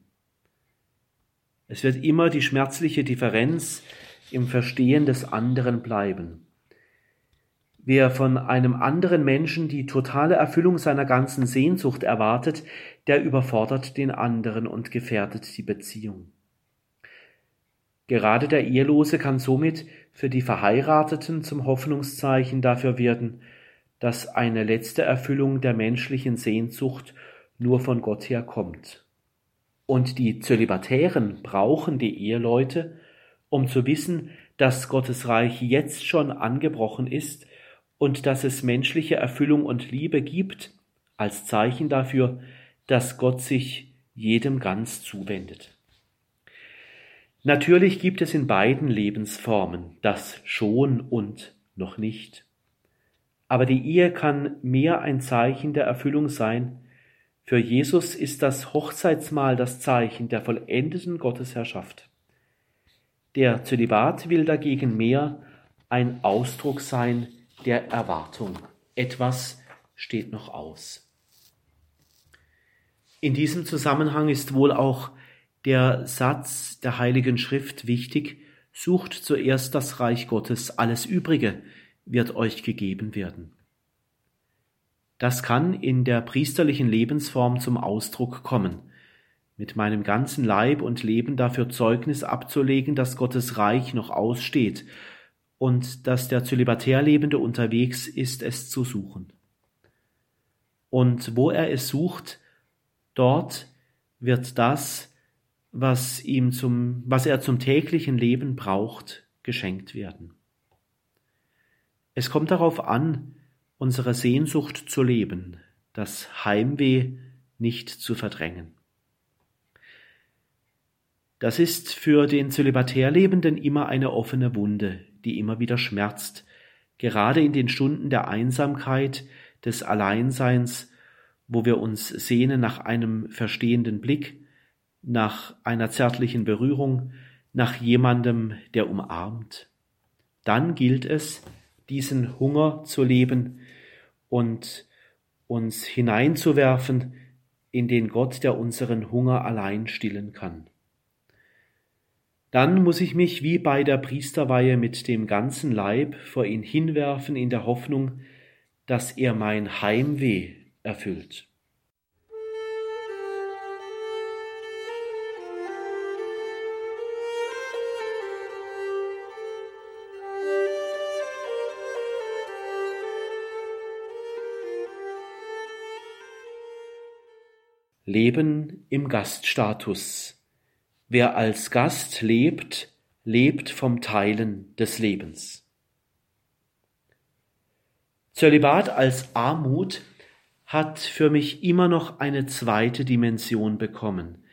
Es wird immer die schmerzliche Differenz im Verstehen des anderen bleiben. Wer von einem anderen Menschen die totale Erfüllung seiner ganzen Sehnsucht erwartet, der überfordert den anderen und gefährdet die Beziehung. Gerade der Ehelose kann somit für die Verheirateten zum Hoffnungszeichen dafür werden, dass eine letzte Erfüllung der menschlichen Sehnsucht nur von Gott her kommt. Und die Zölibatären brauchen die Eheleute, um zu wissen, dass Gottes Reich jetzt schon angebrochen ist und dass es menschliche Erfüllung und Liebe gibt, als Zeichen dafür, dass Gott sich jedem ganz zuwendet. Natürlich gibt es in beiden Lebensformen das schon und noch nicht. Aber die Ehe kann mehr ein Zeichen der Erfüllung sein. Für Jesus ist das Hochzeitsmahl das Zeichen der vollendeten Gottesherrschaft. Der Zölibat will dagegen mehr ein Ausdruck sein der Erwartung. Etwas steht noch aus. In diesem Zusammenhang ist wohl auch der Satz der Heiligen Schrift wichtig, sucht zuerst das Reich Gottes, alles Übrige wird euch gegeben werden. Das kann in der priesterlichen Lebensform zum Ausdruck kommen, mit meinem ganzen Leib und Leben dafür Zeugnis abzulegen, dass Gottes Reich noch aussteht und dass der Zölibatär Lebende unterwegs ist, es zu suchen. Und wo er es sucht, dort wird das, was ihm zum, was er zum täglichen Leben braucht, geschenkt werden. Es kommt darauf an, unsere Sehnsucht zu leben, das Heimweh nicht zu verdrängen. Das ist für den Zölibatärlebenden immer eine offene Wunde, die immer wieder schmerzt, gerade in den Stunden der Einsamkeit, des Alleinseins wo wir uns sehnen nach einem verstehenden Blick, nach einer zärtlichen Berührung, nach jemandem, der umarmt. Dann gilt es, diesen Hunger zu leben und uns hineinzuwerfen in den Gott, der unseren Hunger allein stillen kann. Dann muss ich mich wie bei der Priesterweihe mit dem ganzen Leib vor ihn hinwerfen in der Hoffnung, dass er mein Heimweh erfüllt. Leben im Gaststatus. Wer als Gast lebt, lebt vom Teilen des Lebens. Zölibat als Armut hat für mich immer noch eine zweite Dimension bekommen,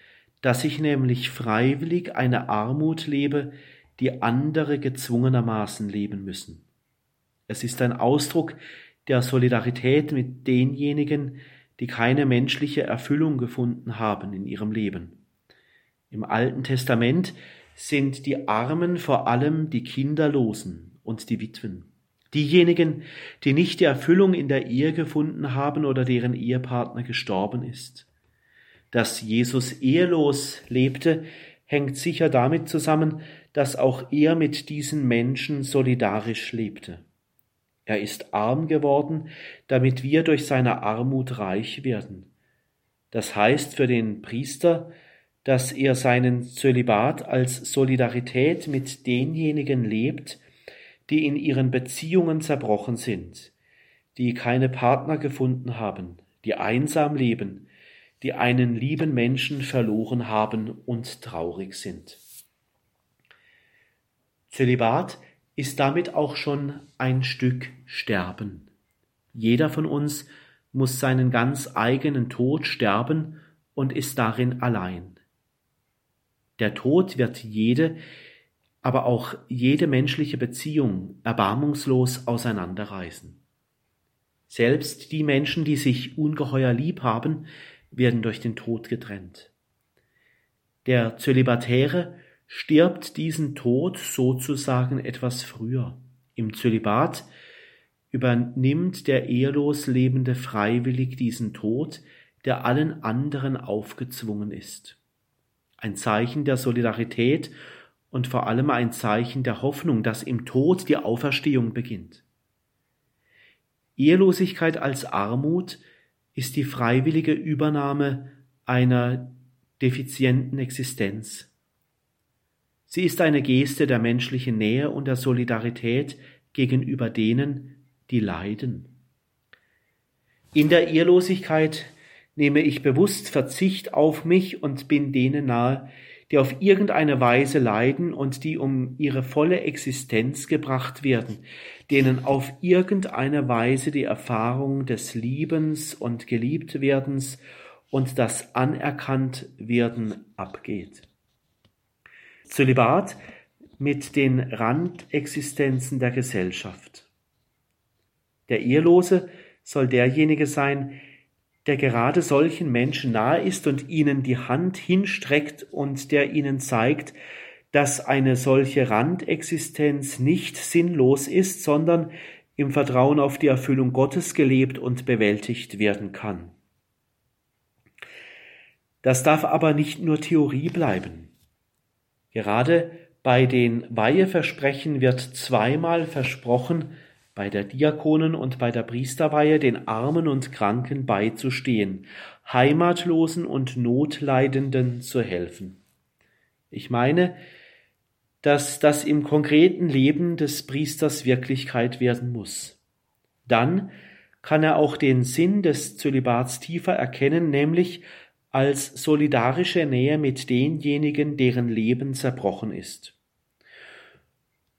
dass ich nämlich freiwillig eine Armut lebe, die andere gezwungenermaßen leben müssen. Es ist ein Ausdruck der Solidarität mit denjenigen, die keine menschliche Erfüllung gefunden haben in ihrem Leben. Im Alten Testament sind die Armen vor allem die Kinderlosen und die Witwen. Diejenigen, die nicht die Erfüllung in der Ehe gefunden haben oder deren Ehepartner gestorben ist. Dass Jesus ehelos lebte, hängt sicher damit zusammen, dass auch er mit diesen Menschen solidarisch lebte. Er ist arm geworden, damit wir durch seine Armut reich werden. Das heißt für den Priester, dass er seinen Zölibat als Solidarität mit denjenigen lebt, die in ihren Beziehungen zerbrochen sind, die keine Partner gefunden haben, die einsam leben, die einen lieben Menschen verloren haben und traurig sind. Zölibat ist damit auch schon ein Stück Sterben. Jeder von uns muss seinen ganz eigenen Tod sterben und ist darin allein. Der Tod wird jede, aber auch jede menschliche Beziehung erbarmungslos auseinanderreißen. Selbst die Menschen, die sich ungeheuer lieb haben, werden durch den Tod getrennt. Der Zölibatäre stirbt diesen Tod sozusagen etwas früher. Im Zölibat übernimmt der ehelos Lebende freiwillig diesen Tod, der allen anderen aufgezwungen ist. Ein Zeichen der Solidarität und vor allem ein Zeichen der Hoffnung, dass im Tod die Auferstehung beginnt. Ehelosigkeit als Armut ist die freiwillige Übernahme einer defizienten Existenz. Sie ist eine Geste der menschlichen Nähe und der Solidarität gegenüber denen, die leiden. In der Ehrlosigkeit nehme ich bewusst Verzicht auf mich und bin denen nahe, die auf irgendeine Weise leiden und die um ihre volle Existenz gebracht werden, denen auf irgendeine Weise die Erfahrung des Liebens und Geliebtwerdens und das Anerkanntwerden abgeht. Zölibat mit den Randexistenzen der Gesellschaft. Der Ehelose soll derjenige sein, der gerade solchen Menschen nahe ist und ihnen die Hand hinstreckt und der ihnen zeigt, dass eine solche Randexistenz nicht sinnlos ist, sondern im Vertrauen auf die Erfüllung Gottes gelebt und bewältigt werden kann. Das darf aber nicht nur Theorie bleiben. Gerade bei den Weiheversprechen wird zweimal versprochen, bei der Diakonen- und bei der Priesterweihe den Armen und Kranken beizustehen, Heimatlosen und Notleidenden zu helfen. Ich meine, dass das im konkreten Leben des Priesters Wirklichkeit werden muss. Dann kann er auch den Sinn des Zölibats tiefer erkennen, nämlich als solidarische Nähe mit denjenigen, deren Leben zerbrochen ist.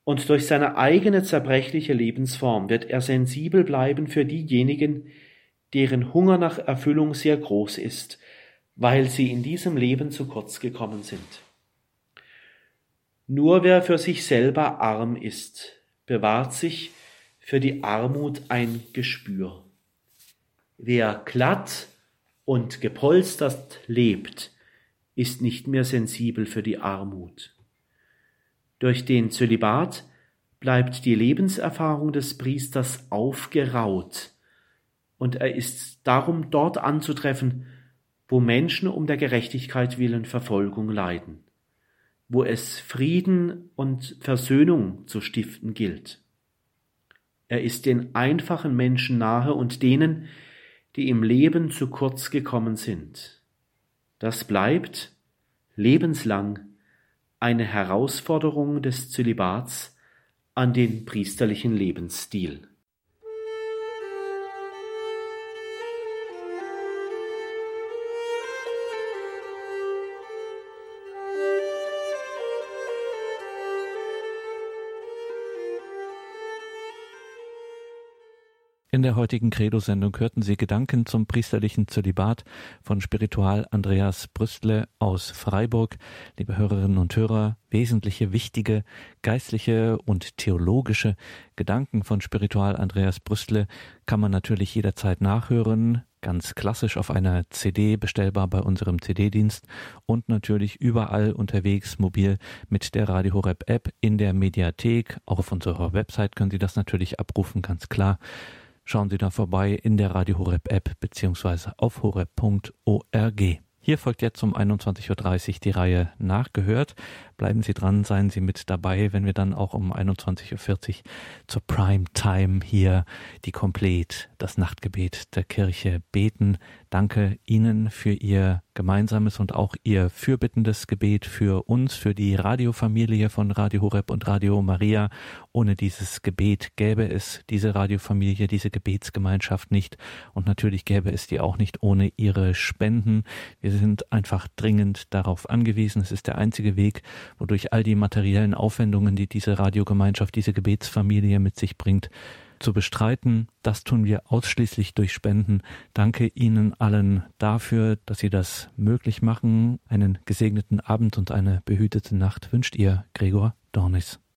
Und durch seine eigene zerbrechliche Lebensform wird er sensibel bleiben für diejenigen, deren Hunger nach Erfüllung sehr groß ist, weil sie in diesem Leben zu kurz gekommen sind. Nur wer für sich selber arm ist, bewahrt sich für die Armut ein Gespür. Wer glatt und gepolstert lebt, ist nicht mehr sensibel für die Armut. Durch den Zölibat bleibt die Lebenserfahrung des Priesters aufgeraut, und er ist darum dort anzutreffen, wo Menschen um der Gerechtigkeit willen Verfolgung leiden, wo es Frieden und Versöhnung zu stiften gilt. Er ist den einfachen Menschen nahe und denen, die im Leben zu kurz gekommen sind. Das bleibt lebenslang eine Herausforderung des Zölibats an den priesterlichen Lebensstil. In der heutigen Credo-Sendung hörten Sie Gedanken zum priesterlichen Zölibat von Spiritual Andreas Brüstle aus Freiburg. Liebe Hörerinnen und Hörer, wesentliche, wichtige, geistliche und theologische Gedanken von Spiritual Andreas Brüstle kann man natürlich jederzeit nachhören, ganz klassisch auf einer CD bestellbar bei unserem CD-Dienst und natürlich überall unterwegs mobil mit der Radio Horeb App in der Mediathek. Auch auf unserer Website können Sie das natürlich abrufen, ganz klar schauen Sie da vorbei in der Radio Horeb App beziehungsweise auf horeb.org. Hier folgt jetzt um 21.30 Uhr die Reihe Nachgehört. Bleiben Sie dran, seien Sie mit dabei, wenn wir dann auch um 21.40 Uhr zur Prime Time hier die Komplett, das Nachtgebet der Kirche beten. Danke Ihnen für Ihr gemeinsames und auch Ihr fürbittendes Gebet für uns, für die Radiofamilie von Radio Horeb und Radio Maria. Ohne dieses Gebet gäbe es diese Radiofamilie, diese Gebetsgemeinschaft nicht. Und natürlich gäbe es die auch nicht ohne Ihre Spenden. Wir sind einfach dringend darauf angewiesen. Es ist der einzige Weg, wodurch all die materiellen Aufwendungen, die diese Radiogemeinschaft, diese Gebetsfamilie mit sich bringt, zu bestreiten. Das tun wir ausschließlich durch Spenden. Danke Ihnen allen dafür, dass Sie das möglich machen. Einen gesegneten Abend und eine behütete Nacht wünscht Ihr Gregor Dornis.